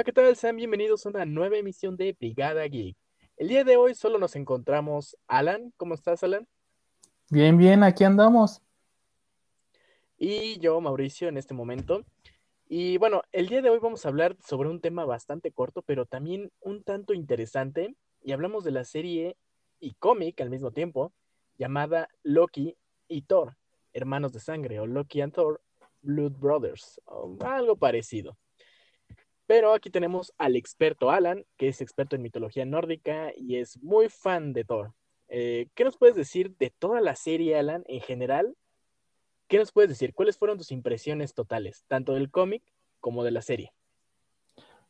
Hola, ¿qué tal? Sean bienvenidos a una nueva emisión de Brigada Geek. El día de hoy solo nos encontramos Alan. ¿Cómo estás, Alan? Bien, bien, aquí andamos. Y yo, Mauricio, en este momento. Y bueno, el día de hoy vamos a hablar sobre un tema bastante corto, pero también un tanto interesante. Y hablamos de la serie y cómic al mismo tiempo, llamada Loki y Thor, hermanos de sangre, o Loki and Thor, Blood Brothers, o algo parecido. Pero aquí tenemos al experto Alan, que es experto en mitología nórdica y es muy fan de Thor. Eh, ¿Qué nos puedes decir de toda la serie, Alan, en general? ¿Qué nos puedes decir? ¿Cuáles fueron tus impresiones totales, tanto del cómic como de la serie?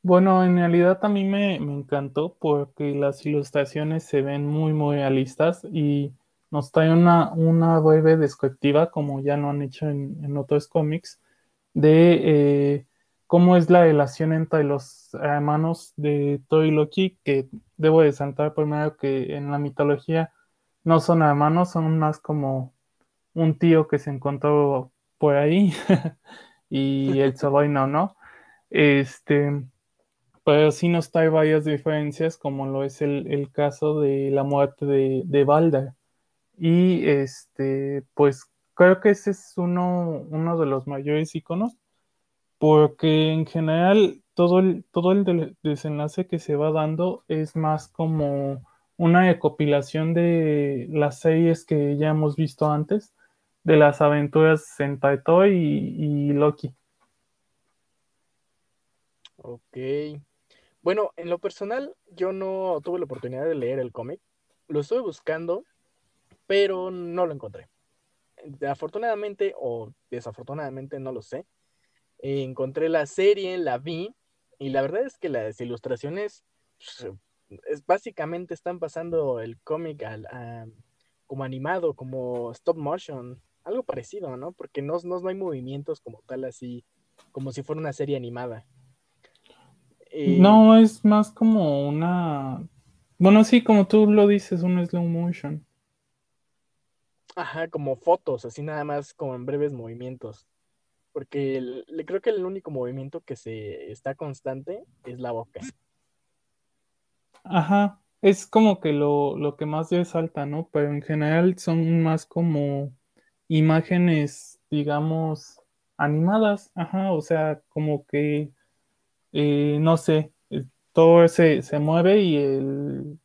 Bueno, en realidad a mí me, encantó porque las ilustraciones se ven muy, muy realistas y nos trae una, una breve descriptiva, como ya lo han hecho en, otros cómics, de eh, cómo es la relación entre los hermanos de Thor y Loki, que debo de saltar primero que en la mitología no son hermanos, son más como un tío que se encontró por ahí y el sobrino, ¿no? Este, pero sí nos trae varias diferencias, como lo es el, caso de la muerte de, de Balder. Y este, pues creo que ese es uno de los mayores iconos porque en general todo el, todo el desenlace que se va dando es más como una recopilación de las series que ya hemos visto antes, de las aventuras en Taito y, y Loki. Ok. Bueno, en lo personal, yo no tuve la oportunidad de leer el cómic. Lo estuve buscando, pero no lo encontré. Afortunadamente o desafortunadamente, no lo sé encontré la serie, la vi, y la verdad es que las ilustraciones pues, es, básicamente están pasando el cómic como animado, como stop motion, algo parecido, ¿no? Porque no, no, hay movimientos como tal así, como si fuera una serie animada. Eh, no, es más como una... Bueno, sí, como tú lo dices, un slow motion. Ajá, como fotos, así nada más como en breves movimientos porque le creo que el único movimiento que se está constante es la boca. Ajá, es como que lo, lo que más resalta, ¿no? Pero en general son más como imágenes, digamos, animadas, ajá, o sea, como que, eh, no sé, eh, todo se, se mueve y el,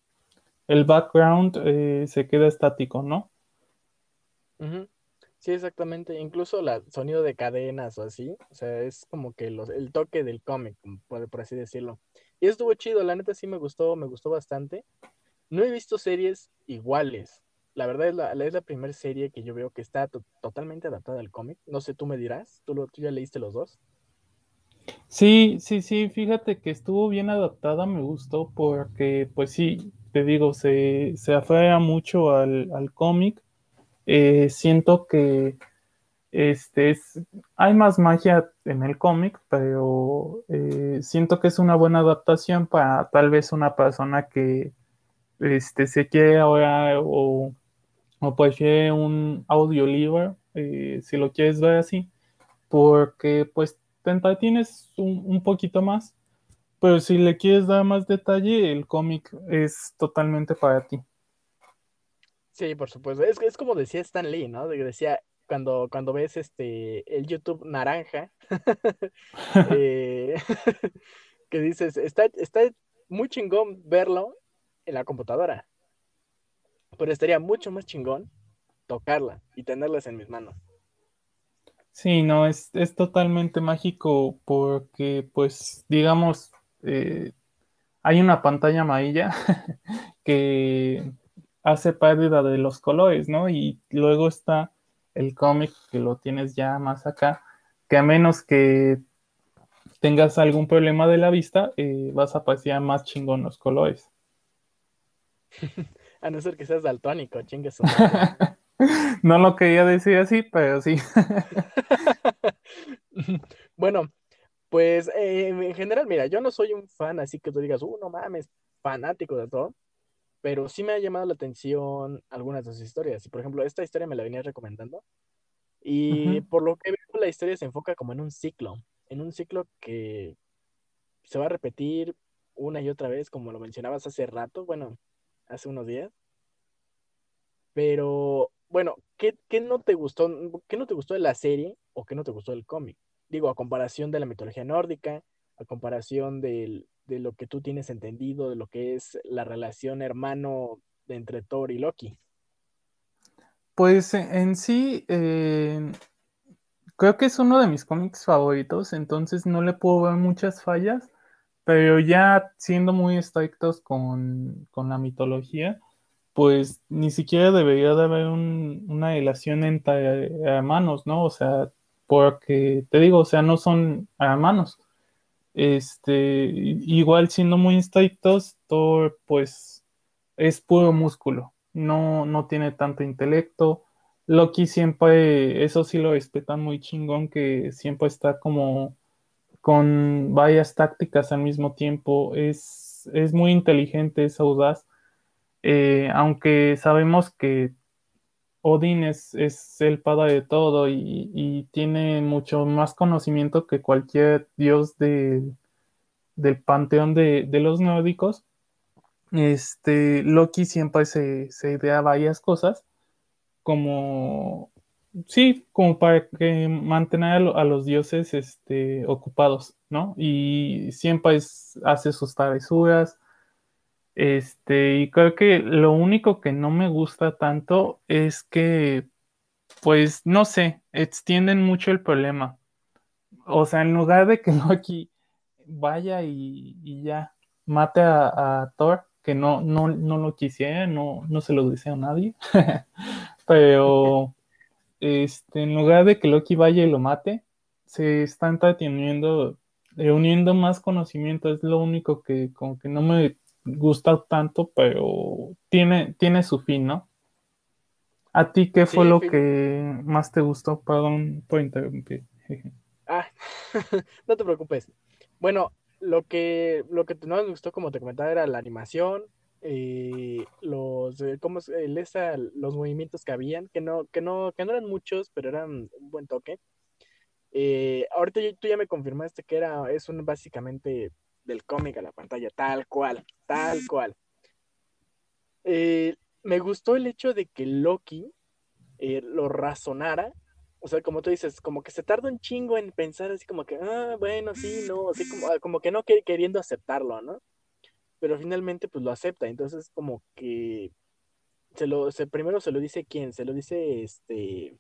el background eh, se queda estático, ¿no? Sí, exactamente. Incluso el sonido de cadenas o así. O sea, es como que el toque del cómic, por, por así decirlo. Y estuvo chido, la neta sí me gustó, me gustó bastante. No he visto series iguales. La verdad es la, es la primera serie que yo veo que está totalmente adaptada al cómic. No sé, tú me dirás. ¿Tú, ¿Tú ya leíste los dos? Sí, sí, sí, fíjate que estuvo bien adaptada, me gustó porque, pues sí, te digo, se, se aferra mucho al, al cómic eh, siento que este es, hay más magia en el cómic, pero eh, siento que es una buena adaptación para tal vez una persona que este, se quiere ahora o, o prefiere un audiolibro, eh, si lo quieres ver así, porque pues te entretienes un, un poquito más, pero si le quieres dar más detalle, el cómic es totalmente para ti. Sí, por supuesto. Es, es como decía Stan Lee, ¿no? Decía, cuando, cuando ves este el YouTube naranja, eh, que dices, está, está muy chingón verlo en la computadora, pero estaría mucho más chingón tocarla y tenerlas en mis manos. Sí, no, es, es totalmente mágico porque, pues, digamos, eh, hay una pantalla amarilla que hace pérdida de los colores, ¿no? Y luego está el cómic que lo tienes ya más acá, que a menos que tengas algún problema de la vista, eh, vas a apreciar más chingón los colores. a no ser que seas daltónico, chingues. no lo quería decir así, pero sí. bueno, pues eh, en general, mira, yo no soy un fan, así que tú digas, uh, no mames, fanático de todo pero sí me ha llamado la atención algunas de sus historias. Y por ejemplo, esta historia me la venía recomendando. Y por lo que veo, la historia se enfoca como en un ciclo, en un ciclo que, se va a repetir una y otra vez, como lo mencionabas hace rato, bueno, hace unos días. Pero, bueno, ¿qué, qué no te gustó, qué no te gustó de la serie o qué no te gustó del cómic? Digo, a comparación de la mitología nórdica, a comparación de lo que tú tienes entendido, de lo que es la relación hermano entre Thor y Loki. Pues en sí, eh, creo que es uno de mis cómics favoritos, entonces no le puedo ver muchas fallas, pero ya siendo muy estrictos con, la mitología, pues ni siquiera debería de haber una relación entre hermanos, ¿no? O sea, porque te digo, o sea, no son hermanos. Este, igual siendo muy estrictos, Thor pues es puro músculo, no, no tiene tanto intelecto. Loki siempre, eso sí lo respetan muy chingón, que siempre está como con varias tácticas al mismo tiempo. Es, es muy inteligente, es audaz. Eh, aunque sabemos que Odin es, el padre de todo y, tiene mucho más conocimiento que cualquier dios del panteón de, los nórdicos. Este, Loki siempre se, se idea varias cosas como sí, como para que mantener a, los dioses este, ocupados, ¿no? Y siempre hace sus travesuras. Este, y creo que lo único que no me gusta tanto es que, pues, no sé, extienden mucho el problema. O sea, en lugar de que Loki vaya y, ya mate a, Thor, que no, no, no lo quisiera, no, no se lo deseo a nadie, pero este, en lugar de que Loki vaya y lo mate, se está entreteniendo, reuniendo más conocimiento, es lo único que como que no me gusta tanto, pero tiene, tiene su fin, ¿no? ¿A ti qué fue lo que más te gustó? Perdón por interrumpir. Ah, no te preocupes. Bueno, lo que, lo que no me gustó, como te comentaba, era la animación, eh, los, eh, ¿cómo los movimientos que habían, que no, que, no, que no eran muchos, pero eran un buen toque. Eh, ahorita tú ya me confirmaste que era, es un básicamente del cómic a la pantalla, tal cual, tal cual. me gustó el hecho de que Loki lo razonara, o sea, como tú dices, como que se tarda un chingo en pensar así como que, ah, bueno, sí, no, así como, como que no queriendo aceptarlo, ¿no? pero finalmente pues lo acepta, entonces como que se lo, se, primero se lo dice quién, se lo dice este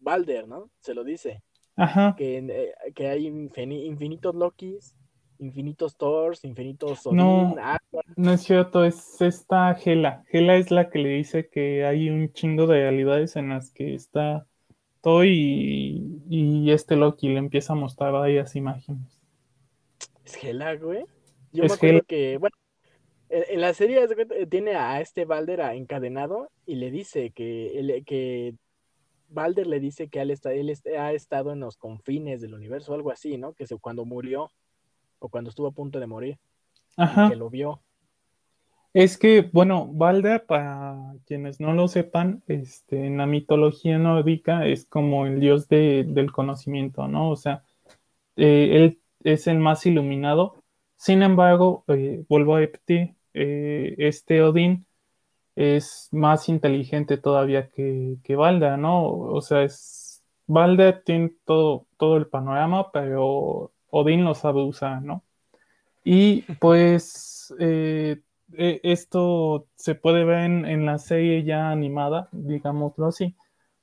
Balder, ¿no? Se lo dice. Ajá. Que, eh, que hay infinitos Lokis, infinitos Thors, infinitos no, no es cierto, es esta Gela. Gela es la que le dice que hay un chingo de realidades en las que está Thor y, y este Loki le empieza a mostrar varias imágenes. ¿Es Gela, güey? Yo me acuerdo que, bueno, en, la serie tiene a este Balder encadenado y le dice que, que Balder le dice que él, está, él ha estado en los confines del universo, algo así, ¿no? Que se, cuando murió o cuando estuvo a punto de morir, Ajá. que lo vio. Es que, bueno, Balder, para quienes no lo sepan, este, en la mitología nórdica es como el dios del conocimiento, ¿no? O sea, eh, él es el más iluminado sin embargo, eh, vuelvo a repetir, eh, este Odín es más inteligente todavía que, que Balda, ¿no? O sea, es, Balda tiene todo, todo el panorama, pero Odín lo sabe usar, ¿no? Y pues eh, esto se puede ver en, la serie ya animada, digámoslo así,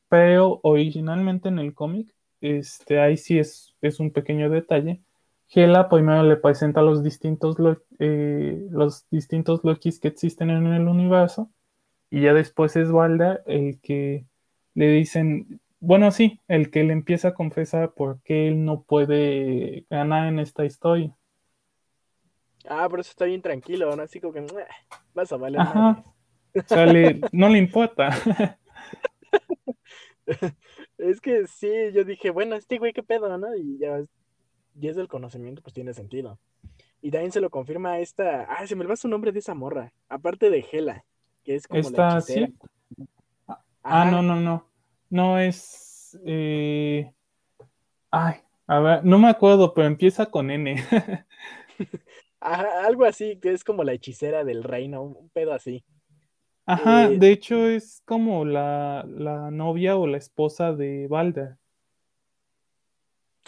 pero originalmente en el cómic, este, ahí sí es, es un pequeño detalle. Gela primero le presenta los distintos, eh, los distintos Lokis que existen en el universo. Y ya después es Valda el que le dicen, bueno, sí, el que le empieza a confesar por qué él no puede ganar en esta historia. Ah, pero eso está bien tranquilo, ¿no? Así como que vas a valer. Ajá. no le importa. es que sí, yo dije, bueno, este güey, qué pedo, ¿no? Y ya y es del conocimiento, pues tiene sentido. Y también se lo confirma esta. Ah, se me va su nombre de esa morra. Aparte de Gela, que es como esta, ¿sí? Ah, no, no, no. No es. Eh... Ay, a ver, no me acuerdo, pero empieza con N. algo así, que es como la hechicera del reino, un pedo así. Ajá, eh, de hecho es como la, la, novia o la esposa de Balder.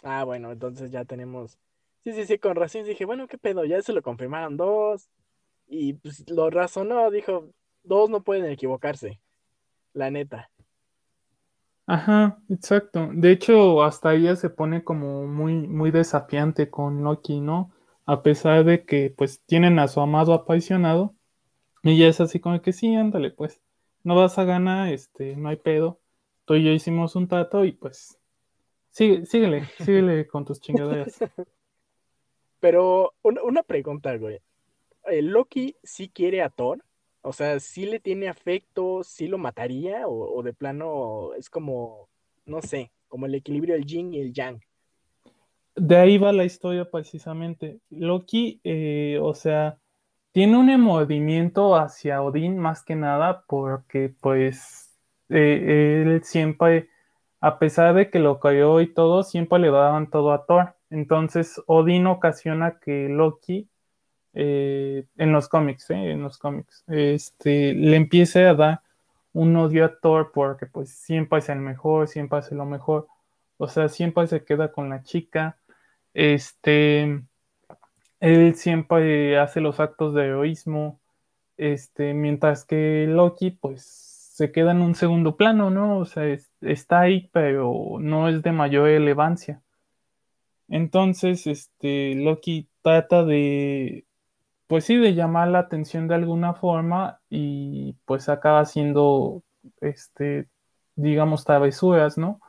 Ah, bueno, entonces ya tenemos. Sí, sí, sí, con razón dije, bueno, qué pedo, ya se lo confirmaron dos. Y pues lo razonó, dijo, dos no pueden equivocarse. La neta. Ajá, exacto. De hecho, hasta ella se pone como muy, muy desafiante con Loki, ¿no? A pesar de que pues tienen a su amado apasionado. Y ella es así como que sí, ándale, pues. No vas a ganar, este, no hay pedo. Tú y yo hicimos un trato y pues. Sigue, síguele, síguele con tus chingaderas. Pero una, pregunta, güey. ¿El ¿Loki sí quiere a Thor? O sea, ¿sí le tiene afecto? ¿Sí lo mataría? ¿O, de plano es como, no sé, como el equilibrio del yin y el yang? De ahí va la historia precisamente. Loki, eh, o sea, tiene un movimiento hacia Odín más que nada porque pues eh, él siempre, a pesar de que lo cayó y todo, siempre le daban todo a Thor. Entonces Odín ocasiona que Loki eh, en los cómics, eh, en los cómics, este, le empiece a dar un odio a Thor porque pues siempre es el mejor, siempre hace lo mejor, o sea, siempre se queda con la chica, este, él siempre hace los actos de heroísmo, este, mientras que Loki pues se queda en un segundo plano, ¿no? O sea, está ahí, pero no es de mayor relevancia. Entonces, este, Loki trata de pues sí, de llamar la atención de alguna forma y pues acaba siendo, este, digamos, travesuras, ¿no?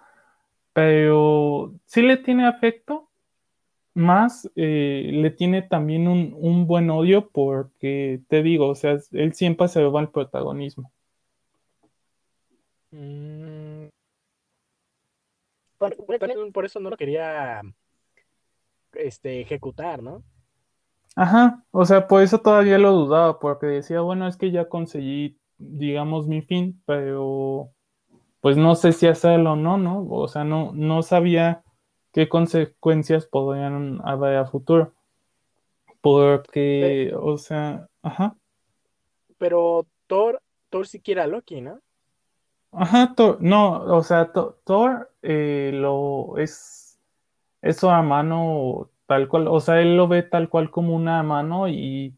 Pero sí le tiene afecto, más eh, le tiene también un, buen odio porque, te digo, o sea, él siempre se va al protagonismo. Mm. Por, eso no lo quería este, ejecutar, ¿no? Ajá, o sea, por eso todavía lo dudaba, porque decía, bueno, es que ya conseguí, digamos, mi fin, pero pues no sé si hacerlo o no, ¿no? O sea, no, no sabía qué consecuencias podrían haber a futuro. Porque, o sea, ajá. Pero Thor, Thor sí quiere a Loki, ¿no? Ajá, Thor, no, o sea, Thor eh, lo es, es su hermano tal cual, o sea, él lo ve tal cual como una mano y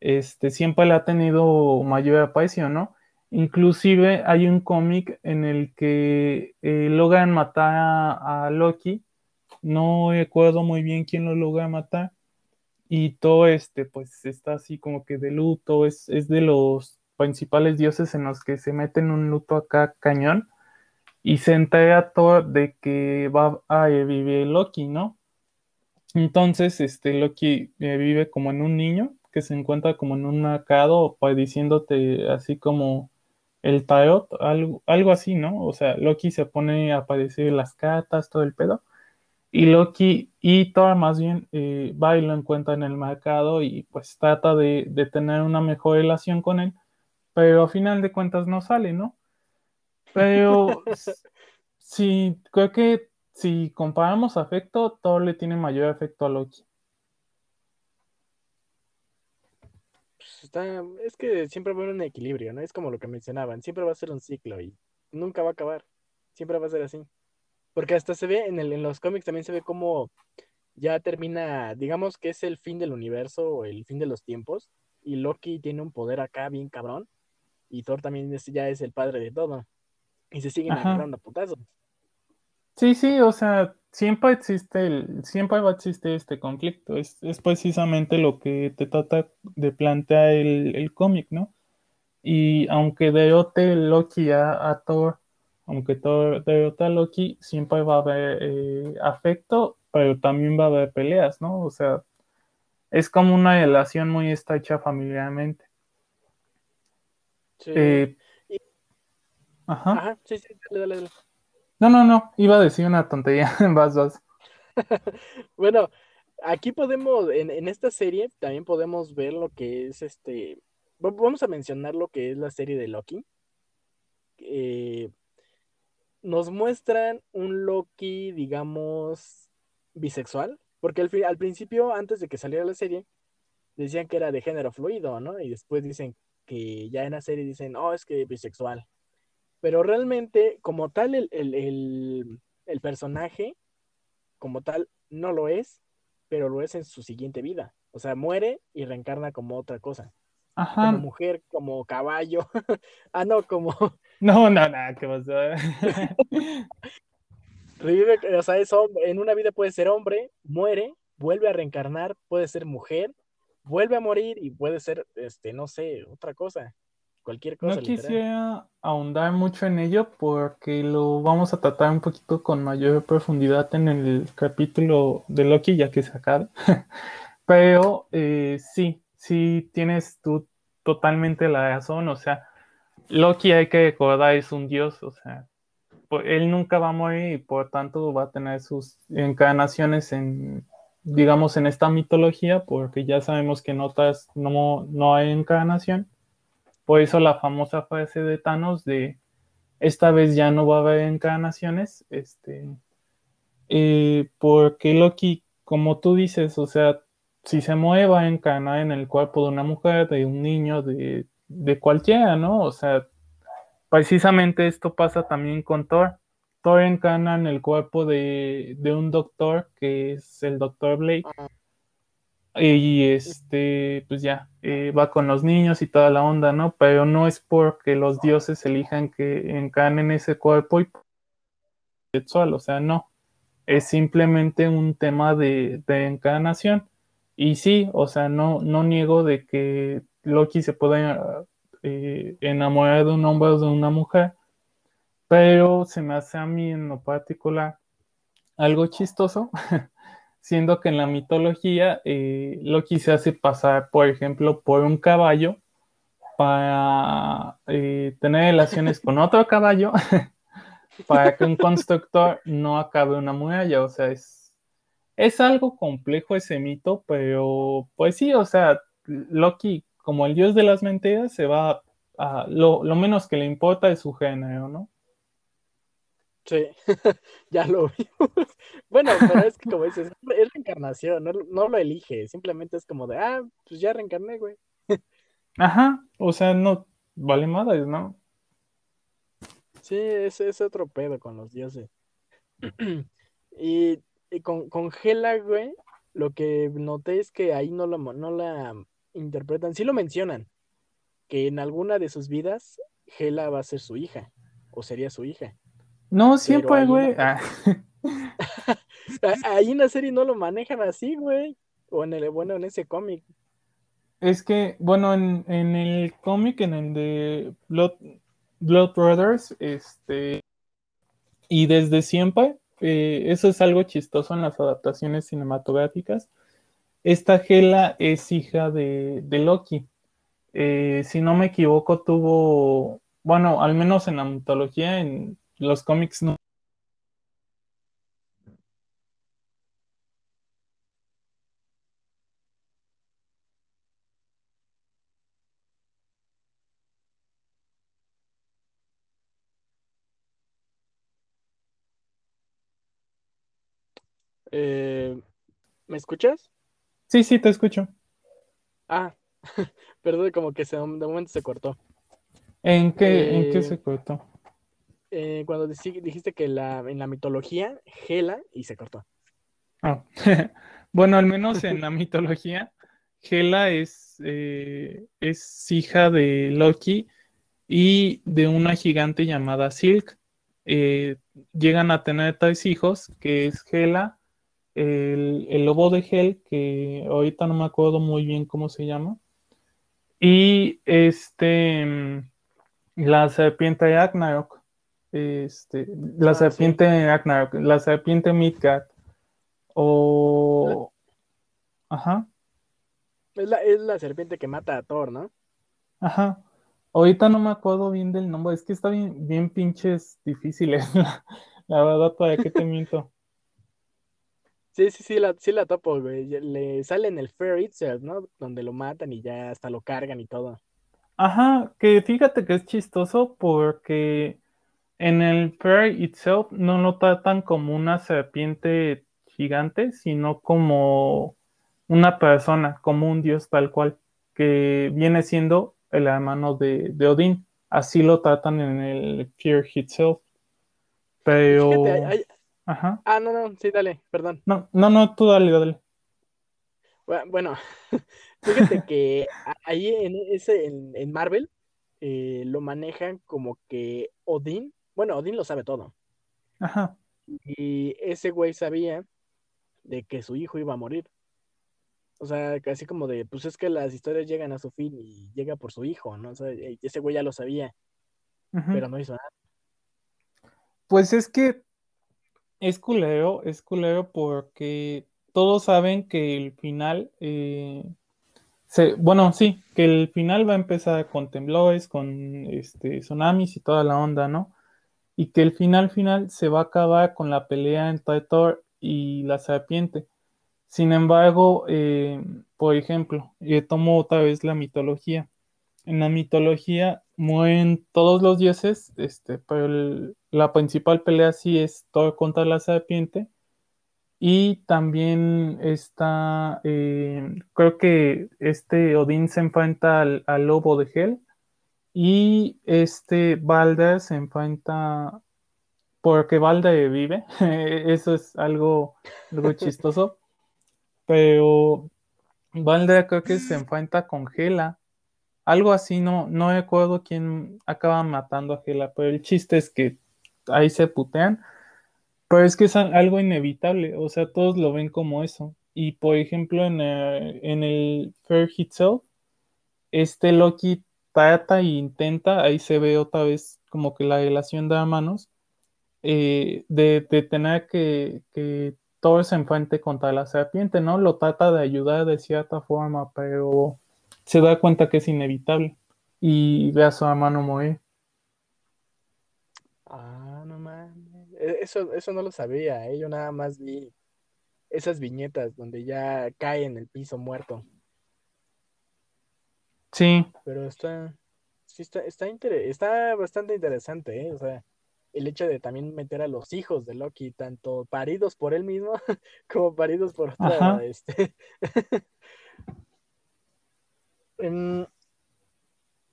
este, siempre le ha tenido mayor aparición, ¿no? Inclusive hay un cómic en el que eh, logran matar a, Loki, no recuerdo muy bien quién lo logra matar, y todo este, pues está así como que de luto, es, es de los principales dioses en los que se meten un luto acá cañón, y se entera todo de que va a vivir Loki, ¿no? Entonces, este Loki eh, vive como en un niño que se encuentra como en un arcado, pues diciéndote así como el tarot, algo, algo así, ¿no? O sea, Loki se pone a aparecer las cartas, todo el pedo. Y Loki y Thor más bien eh, va y lo encuentra en el mercado y pues trata de, de tener una mejor relación con él, pero a final de cuentas no sale, ¿no? Pero sí, creo que si comparamos afecto, Thor le tiene mayor afecto a Loki. Pues, es que siempre va a haber un equilibrio, ¿no? Es como lo que mencionaban, siempre va a ser un ciclo y nunca va a acabar, siempre va a ser así. Porque hasta se ve en, el, en los cómics también se ve como ya termina, digamos que es el fin del universo o el fin de los tiempos y Loki tiene un poder acá bien cabrón y Thor también ya es el padre de todo y se siguen agarrando a putazos. Sí, sí, o sea, siempre existe el, siempre va a existir este conflicto. Es, precisamente lo que te trata de plantear el, cómic, ¿no? Y aunque derrote Loki a, Thor, aunque Thor derrote a Loki, siempre va a haber eh, afecto, pero también va a haber peleas, ¿no? O sea, es como una relación muy estrecha familiarmente. Sí. Eh, ajá. Ajá, sí, sí, dale, dale. No, no, no, iba a decir una tontería, vas, vas. bueno, aquí podemos, en, esta serie también podemos ver lo que es este, vamos a mencionar lo que es la serie de Loki. Eh, nos muestran un Loki, digamos, bisexual, Porque al, al principio, antes de que saliera la serie, decían que era de género fluido, ¿no? Y después dicen que ya en la serie dicen, oh, es que bisexual. Pero realmente, como tal, el, el, el personaje, como tal, no lo es, pero lo es en su siguiente vida. O sea, muere y reencarna como otra cosa. Ajá. Como mujer, como caballo. ah, no, como. No, no, nada, ¿qué pasó? Revive, o sea, es hombre. En una vida puede ser hombre, muere, vuelve a reencarnar, puede ser mujer, vuelve a morir y puede ser, este, no sé, otra cosa. Cualquier cosa. No quisiera ahondar mucho en ello porque lo vamos a tratar un poquito con mayor profundidad en el capítulo de Loki, ya que se acaba. Pero eh, sí, sí tienes tú totalmente la razón. O sea, Loki hay que recordar es un dios, o sea, él nunca va a morir y por tanto va a tener sus encarnaciones en, digamos, en esta mitología, porque ya sabemos que en otras no, no hay encarnación. Por eso la famosa frase de Thanos de esta vez ya no va a haber encarnaciones, este, porque Loki, como tú dices, o sea, si se mueve va a encarnar en el cuerpo de una mujer, de un niño, de, de cualquiera, ¿no? O sea, precisamente esto pasa también con Thor. Thor encarna en el cuerpo de, de un doctor que es el doctor Blake. Y este, pues ya, eh, va con los niños y toda la onda, ¿no? Pero no es porque los dioses elijan que encarnen ese cuerpo y sexual, o sea, no. Es simplemente un tema de, de encarnación. Y sí, o sea, no, no niego de que Loki se pueda eh, enamorar de un hombre o de una mujer, pero se me hace a mí en lo particular algo chistoso siendo que en la mitología eh, Loki se hace pasar, por ejemplo, por un caballo para eh, tener relaciones con otro caballo para que un constructor no acabe una muralla. O sea, es, es algo complejo ese mito, pero pues sí, o sea, Loki, como el dios de las mentiras, se va a lo, lo menos que le importa es su género, ¿no? Sí, ya lo vimos. Bueno, pero es que como dices, es reencarnación, no, lo elige, simplemente es como de, ah, pues ya reencarné, güey. Ajá, o sea, no vale madres, ¿no? Sí, ese es otro pedo con los dioses. y, con, con Hela, güey, lo que noté es que ahí no, lo, no la interpretan, sí lo mencionan, que en alguna de sus vidas Hela va a ser su hija, o sería su hija. No, siempre, güey. Ah. Ahí en la serie no lo manejan así, güey. O en el, bueno, en ese cómic. Es que, bueno, en, el cómic, en el de Blood, Blood, Brothers, este, y desde siempre, eh, eso es algo chistoso en las adaptaciones cinematográficas. Esta Gela es hija de, Loki. Eh, si no me equivoco, tuvo, bueno, al menos en la mitología, en los cómics no. Eh, ¿Me escuchas? Sí, sí, te escucho. Ah, perdón, como que se, de momento se cortó. ¿En qué, ¿en qué eh, se cortó? Eh, cuando dijiste que la, en la mitología, Gela, y se cortó. Ah, bueno, al menos en la mitología, Gela es, eh, es hija de Loki y de una gigante llamada Silk. Eh, llegan a tener tres hijos, que es Gela, el, lobo de Hel, que ahorita no me acuerdo muy bien cómo se llama, y este mm, la serpiente de Ragnarok. Este, la ah, serpiente la serpiente Midgard. O. Ajá. Es la, es la serpiente que mata a Thor, ¿no? Ajá. Ahorita no me acuerdo bien del nombre, es que está bien, bien pinches difíciles. la, verdad, ¿para qué te miento? Sí, sí, sí, la, sí la topo, güey. Le sale en el Fair Itself, ¿no? Donde lo matan y ya hasta lo cargan y todo. Ajá, que fíjate que es chistoso porque en el Fair itself no lo tratan como una serpiente gigante, sino como una persona, como un dios tal cual, que viene siendo el hermano de, de Odín. Así lo tratan en el Fear Itself. Pero. Ajá. Ah, no, no, sí, dale, perdón. No, no, no, tú dale, dale. Bueno, fíjate que ahí en ese, en, Marvel, eh, lo manejan como que Odín, bueno, Odín lo sabe todo. Ajá. Y ese güey sabía de que su hijo iba a morir. O sea, casi como de, pues es que las historias llegan a su fin y llega por su hijo, ¿no? O sea, e, ese güey ya lo sabía, pero no hizo nada. Pues es que es culero, es culero porque todos saben que el final, eh, bueno, sí, que el final va a empezar con temblores, con este, tsunamis y toda la onda, ¿no? Y que el final final se va a acabar con la pelea entre Thor y la serpiente. Sin embargo, eh, por ejemplo, yo tomo otra vez la mitología. En la mitología mueren todos los dioses, este, pero la principal pelea sí es Thor contra la serpiente y también está, eh, creo que este Odín se enfrenta al, lobo de Hel. Y este Balder se enfrenta, porque Balder vive, eso es algo, algo chistoso. Pero Balder creo que se enfrenta con Hela. Algo así, no, no recuerdo quién acaba matando a Hela, pero el chiste es que ahí se putean. Pero es que es algo inevitable, o sea, todos lo ven como eso. Y por ejemplo, en el, en el Fair Itself, este Loki trata e intenta, ahí se ve otra vez como que la relación de hermanos, eh, de, tener que, que todo se enfrente contra la serpiente, ¿no? Lo trata de ayudar de cierta forma, pero se da cuenta que es inevitable y ve a su hermano morir. E, eso, eso no lo sabía, ¿eh? yo nada más vi esas viñetas donde ya cae en el piso muerto. Sí. Pero está, sí está, está, está bastante interesante, ¿eh? O sea, el hecho de también meter a los hijos de Loki, tanto paridos por él mismo como paridos por otra, este. Em,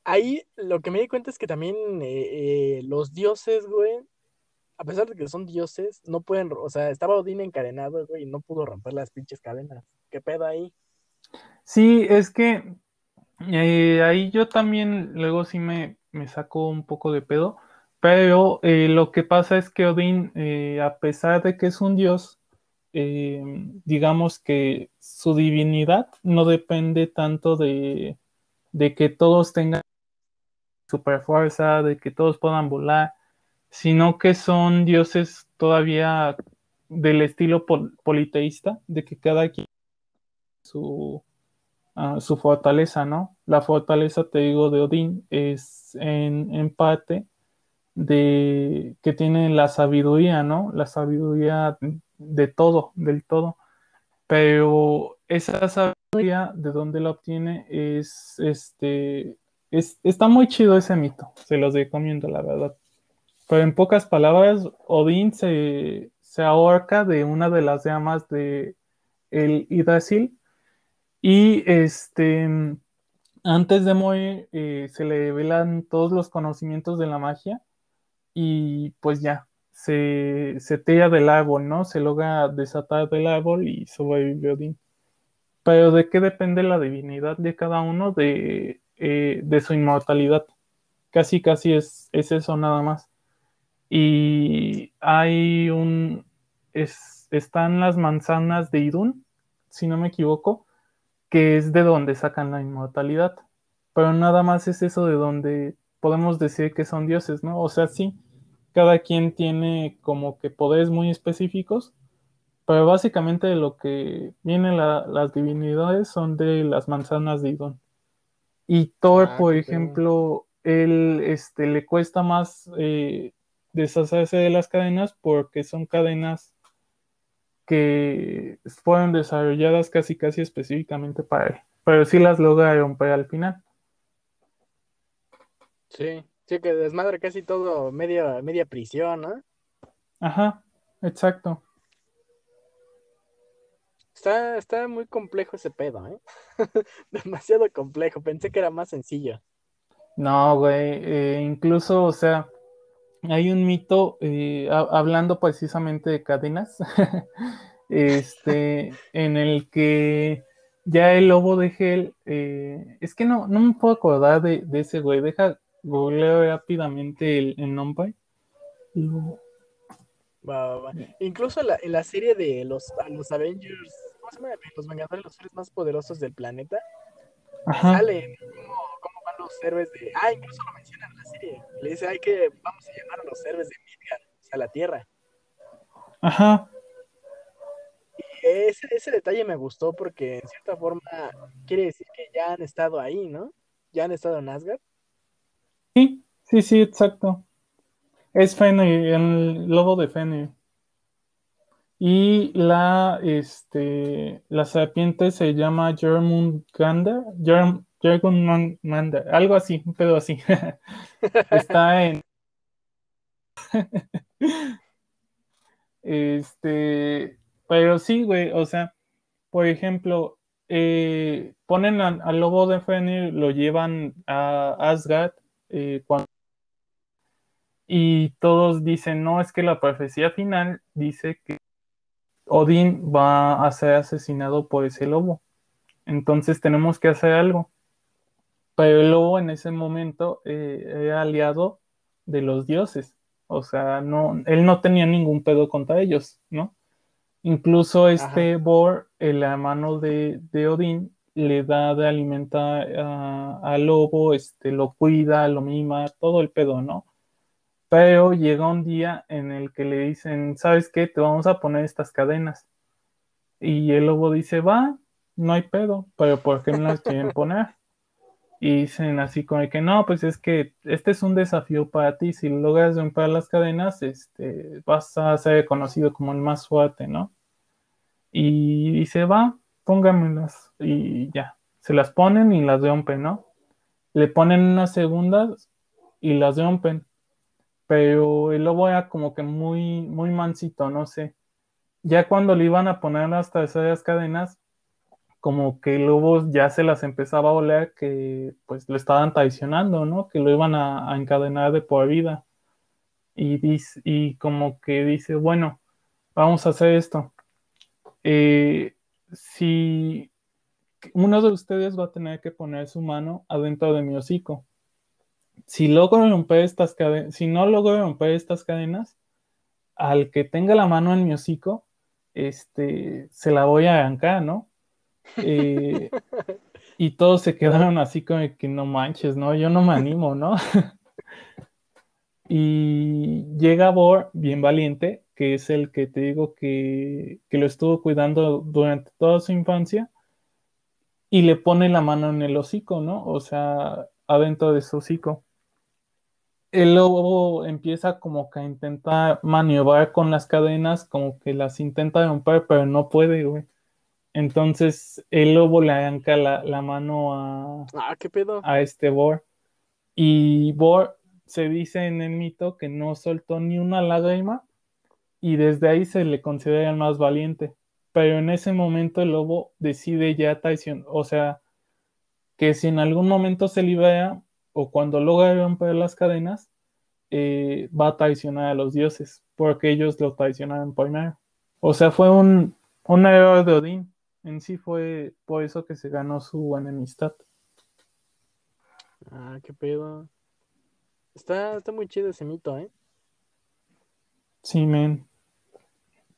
ahí lo que me di cuenta es que también eh, eh, los dioses, güey, a pesar de que son dioses, no pueden, o sea, estaba Odín encadenado, güey, y no pudo romper las pinches cadenas. ¿Qué pedo ahí? Sí, es que eh, ahí yo también luego sí me, me saco un poco de pedo, pero eh, lo que pasa es que Odín, eh, a pesar de que es un dios, digamos que su divinidad no depende tanto de, de que todos tengan super fuerza, de que todos puedan volar sino que son dioses todavía del estilo politeísta, de que cada quien su, su fortaleza, ¿no? La fortaleza, te digo, de Odín es en, en, parte de que tiene la sabiduría, ¿no? La sabiduría de todo, del todo. Pero esa sabiduría, ¿de dónde la obtiene? Es, este, es, está muy chido ese mito, se los recomiendo, la verdad. Pero en pocas palabras, Odín se, ahorca de una de las llamas de el Yggdrasil y este antes de morir eh, se le revelan todos los conocimientos de la magia y pues ya se, se tira del árbol, ¿no? Se logra desatar del árbol y sobrevive Odín. Pero ¿de qué depende la divinidad de cada uno? De, eh, de su inmortalidad. Casi, casi es, es eso nada más y hay un, están las manzanas de Idun, si no me equivoco, que es de donde sacan la inmortalidad. Pero nada más es eso de donde podemos decir que son dioses, ¿no? O sea, sí, cada quien tiene como que poderes muy específicos, pero básicamente de lo que vienen las divinidades son de las manzanas de Idun. Y Thor, ah, por ejemplo, él este, le cuesta más eh, deshacerse de las cadenas porque son cadenas que fueron desarrolladas casi casi específicamente para él, pero sí las logra romper al final. Sí, sí que desmadre casi todo media, media prisión, ¿no? Ajá, exacto. Está, está muy complejo ese pedo, ¿eh? Demasiado complejo. Pensé que era más sencillo. No, güey. eh, incluso, o sea, hay un mito, eh, ha- hablando precisamente de cadenas, este, en el que ya el lobo de Hell, eh, es que no, no me puedo acordar de, de ese güey. Deja googleo rápidamente el, el nombre. Lobo- Va, va, va. Incluso la- en la serie de los, los Avengers, ¿cómo se llama? Los Vengadores, los seres más poderosos del planeta, Ajá. sale cómo, cómo van los héroes de. Ah, incluso lo mencionan Le dice, hay que, vamos a llamar a los héroes de Midgard, o sea, la Tierra. Ajá. Y ese, ese detalle me gustó porque, en cierta forma, quiere decir que ya han estado ahí, ¿no? Ya han estado en Asgard. Sí, sí, sí, exacto. Es Fenrir, el lobo de Fenrir. Y la, este, la serpiente se llama Jormungandr, Jorm- Jormungandr, algo así, un pedo así. Está en, este, pero sí, güey, o sea, por ejemplo, eh, ponen al, al lobo de Fenrir, lo llevan a Asgard, eh, cuando y todos dicen, no, es que la profecía final dice que Odín va a ser asesinado por ese lobo. Entonces tenemos que hacer algo. Pero el lobo en ese momento eh, era aliado de los dioses. O sea, no, él no tenía ningún pedo contra ellos, ¿no? Incluso este Bor, el hermano de, de Odín, le da de alimentar al lobo, este, lo cuida, lo mima, todo el pedo, ¿no? Pero llega un día en el que le dicen, ¿sabes qué? Te vamos a poner estas cadenas. Y el lobo dice, va, no hay pedo, pero ¿por qué me las quieren poner? Y dicen así como que no, pues es que este es un desafío para ti. Si logras romper las cadenas, este, vas a ser conocido como el más fuerte, ¿no? Y dice, va, póngamelas. Y ya, se las ponen y las rompen, ¿no? Le ponen unas segundas y las rompen pero el lobo era como que muy, muy mansito, no sé. Ya cuando le iban a poner las terceras cadenas, como que el lobo ya se las empezaba a oler que pues lo estaban traicionando, ¿no? Que lo iban a, a encadenar de por vida. Y, dice, y como que dice, bueno, vamos a hacer esto. Eh, si uno de ustedes va a tener que poner su mano adentro de mi hocico si logro romper estas cadenas, si no logro romper estas cadenas, al que tenga la mano en mi hocico, este, se la voy a arrancar, ¿no? Eh, y todos se quedaron así como que no manches, ¿no? Yo no me animo, ¿no? y llega Bor, bien valiente, que es el que te digo que, que lo estuvo cuidando durante toda su infancia, y le pone la mano en el hocico, ¿no? O sea, adentro de su hocico el lobo empieza como que a intentar maniobrar con las cadenas, como que las intenta romper, pero no puede, güey. Entonces el lobo le arranca la, la mano a, Ah, qué pedo. a este Bor. Y Bor se dice en el mito que no soltó ni una lágrima y desde ahí se le considera el más valiente. Pero en ese momento el lobo decide ya traicionar, o sea, que si en algún momento se libera o cuando logra romper las cadenas, eh, va a traicionar a los dioses, porque ellos lo traicionaron primero. O sea, fue un, un error de Odín. En sí fue por eso que se ganó su enemistad. Ah, qué pedo. Está, está muy chido ese mito, ¿eh? Sí, men.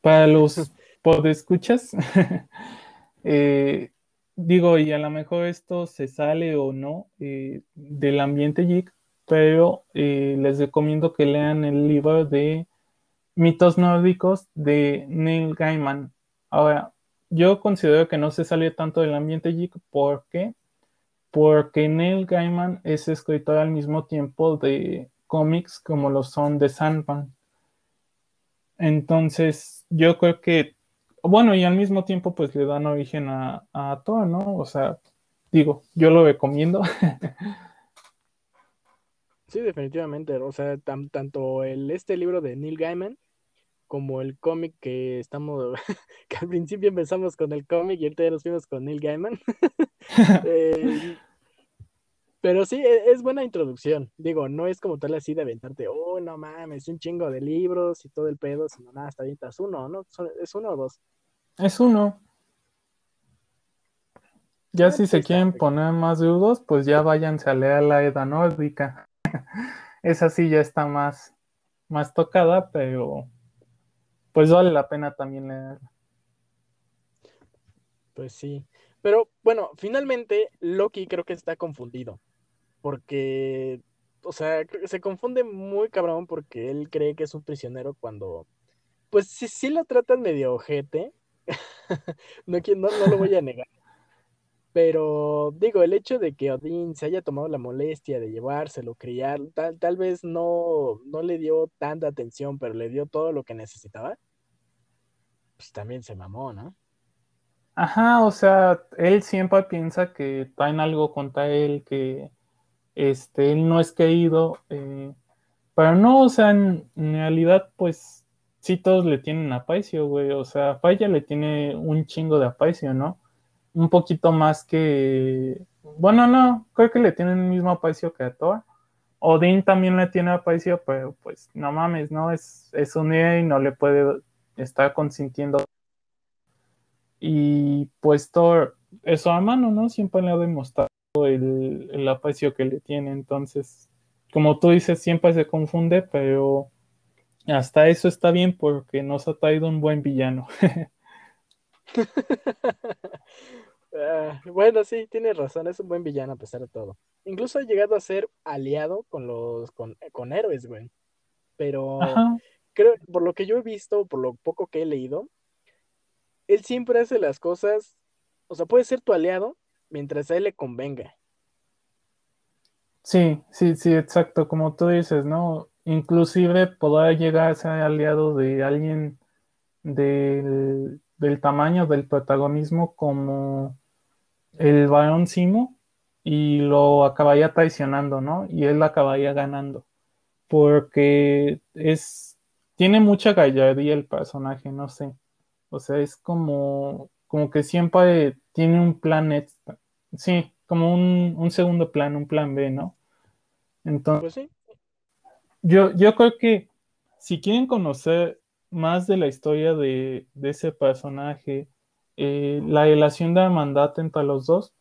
Para los podescuchas, eh, digo, y a lo mejor esto se sale o no eh, del ambiente geek, pero eh, les recomiendo que lean el libro de mitos nórdicos de Neil Gaiman. Ahora, yo considero que no se sale tanto del ambiente geek porque porque Neil Gaiman es escritor al mismo tiempo de cómics como lo son de Sandman. Entonces, yo creo que, bueno, y al mismo tiempo pues le dan origen a, a Thor, ¿no? O sea, digo, yo lo recomiendo. Sí, definitivamente. O sea, tan- tanto el, este libro de Neil Gaiman como el cómic que estamos, que al principio empezamos con el cómic y ahorita ya nos fuimos con Neil Gaiman. Eh, pero sí, e, es buena introducción. Digo, no es como tal así de aventarte, oh, no mames, un chingo de libros y todo el pedo, sino nada, hasta avientas uno, ¿no? ¿Es uno o dos? Es uno. Ya ah, si se quieren poner más dudos, pues ya váyanse a leer la Edad Nórdica. Esa sí ya está más, más tocada, pero pues vale la pena también leerla. Pues sí. Pero bueno, finalmente Loki creo que está confundido porque, o sea, se confunde muy cabrón porque él cree que es un prisionero cuando, pues sí, sí lo tratan medio ojete, no, no, no lo voy a negar. Pero digo, el hecho de que Odín se haya tomado la molestia de llevárselo, criar, tal, tal vez no, no le dio tanta atención, pero le dio todo lo que necesitaba, pues también se mamó, ¿no? Ajá, o sea, él siempre piensa que traen algo contra él, que, este, él no es querido, eh, pero no, o sea, en, realidad, pues sí todos le tienen aprecio, güey, o sea, Falla le tiene un chingo de aprecio, ¿no? Un poquito más que, bueno, no, creo que le tienen el mismo aprecio que a Thor. Odín también le tiene aprecio, pero pues no mames, ¿no? Es, es un y no le puede estar consintiendo. Y pues Thor es su hermano, ¿no? Siempre le ha demostrado el, el aprecio que le tiene. Entonces, como tú dices, siempre se confunde, pero hasta eso está bien porque nos ha traído un buen villano. Ah, bueno, sí, tienes razón, es un buen villano a pesar de todo. Incluso ha llegado a ser aliado con los con, con héroes, güey. Pero creo, por lo que yo he visto, por lo poco que he leído, él siempre hace las cosas, o sea, puede ser tu aliado, mientras a él le convenga. Sí, sí, sí, exacto, como tú dices, ¿no? Inclusive podrá llegar a ser aliado de alguien del, tamaño del protagonismo como el varón Simo y lo acabaría traicionando, ¿no? Y él acabaría ganando. Porque es. Tiene mucha gallardía el personaje, no sé. O sea, es como. como que siempre tiene un plan extra. Sí, como un, segundo plan, un plan B, ¿no? Entonces, pues yo, yo creo que si quieren conocer más de la historia de, ese personaje, eh, la relación de hermandad entre los dos,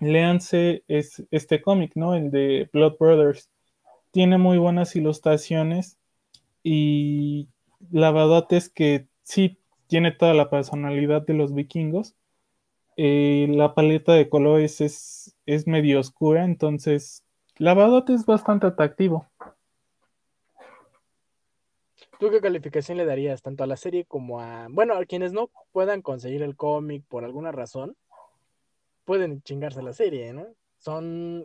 léanse es, este cómic, ¿no? El de Blood Brothers. Tiene muy buenas ilustraciones y la verdad es que sí tiene toda la personalidad de los vikingos, eh, la paleta de colores es, es medio oscura, entonces la verdad es bastante atractivo. ¿Tú qué calificación le darías tanto a la serie como a, bueno, a quienes no puedan conseguir el cómic por alguna razón, pueden chingarse la serie, ¿no? Son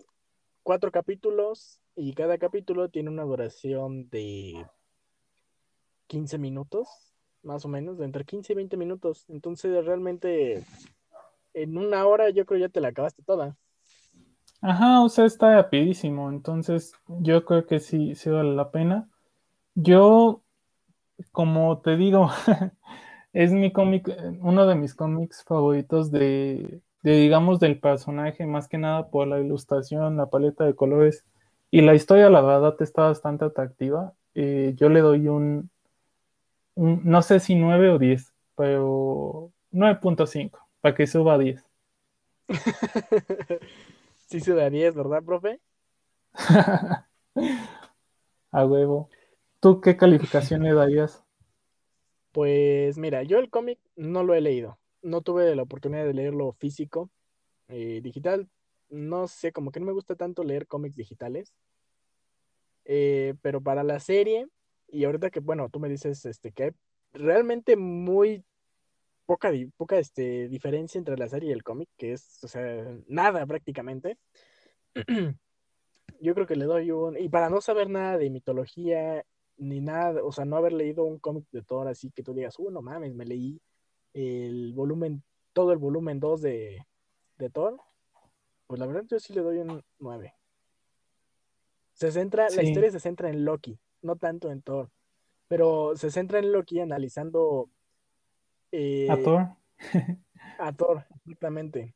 cuatro capítulos y cada capítulo tiene una duración de 15 minutos, más o menos, de entre 15 y 20 minutos. Entonces realmente en una hora yo creo ya te la acabaste toda. Ajá, o sea, está rapidísimo, entonces yo creo que sí, sí vale la pena. Yo, como te digo, es mi cómic, uno de mis cómics favoritos de, digamos, del personaje, más que nada por la ilustración, la paleta de colores y la historia, la verdad, está bastante atractiva. Eh, yo le doy un, un, no sé si 9 o 10, pero 9.5 para que suba a 10. sí sube a 10, ¿verdad, profe? a huevo. ¿Tú qué calificación le darías? Pues mira, yo el cómic no lo he leído. No tuve la oportunidad de leerlo físico. Eh, digital, no sé, como que no me gusta tanto leer cómics digitales. Eh, pero para la serie, y ahorita que, bueno, tú me dices este, que realmente muy poca, poca este, diferencia entre la serie y el cómic, que es, o sea, nada prácticamente. Yo creo que le doy un... Y para no saber nada de mitología, ni nada, o sea, no haber leído un cómic de Thor así que tú digas, uh, no mames, me leí el volumen, todo el volumen 2 de, de Thor, pues la verdad yo sí le doy un 9. Se centra, la historia se centra en Loki, no tanto en Thor. pero se centra en Loki analizando eh, ¿A Thor? a Thor, exactamente.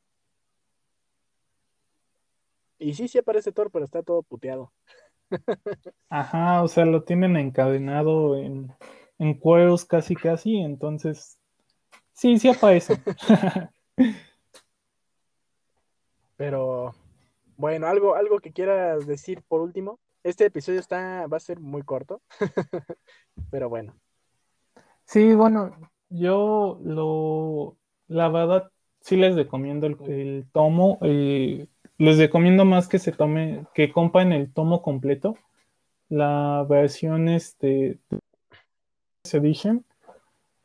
Y sí, sí aparece Thor, pero está todo puteado. Ajá, o sea, lo tienen encadenado en, en cueros casi casi, entonces sí, sí aparece. Pero bueno, algo, algo que quieras decir por último. Este episodio está, va a ser muy corto, pero bueno. Sí, bueno, yo lo, la verdad, sí les recomiendo el, el tomo. eh, les recomiendo más que se tome, que compren el tomo completo. La versión este Edition.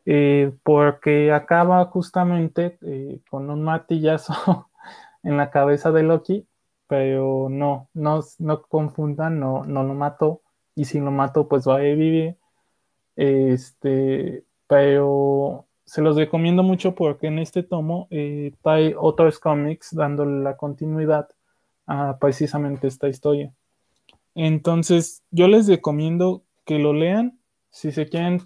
eh, porque acaba justamente eh, con un martillazo en la cabeza de Loki, pero no, no, no confundan, no, no lo mató, y si lo mató, pues va a revivir. Este, pero se los recomiendo mucho porque en este tomo eh, trae otros cómics dándole la continuidad a precisamente esta historia. Entonces, yo les recomiendo que lo lean. Si se quieren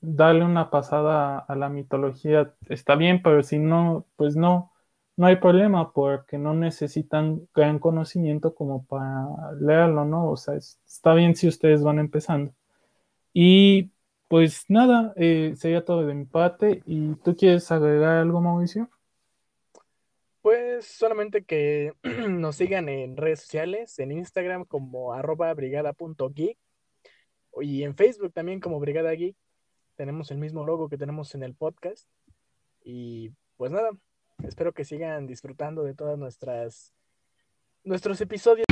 darle una pasada a la mitología, está bien, pero si no, pues no, no hay problema porque no necesitan gran conocimiento como para leerlo, ¿no? O sea, está bien si ustedes van empezando. Y pues nada, eh, sería todo de mi parte. ¿Y tú quieres agregar algo, Mauricio? Pues solamente que nos sigan en redes sociales, en Instagram como arroba brigada.geek y en Facebook también como Brigada Geek. Tenemos el mismo logo que tenemos en el podcast. Y pues nada, espero que sigan disfrutando de todas nuestras nuestros episodios.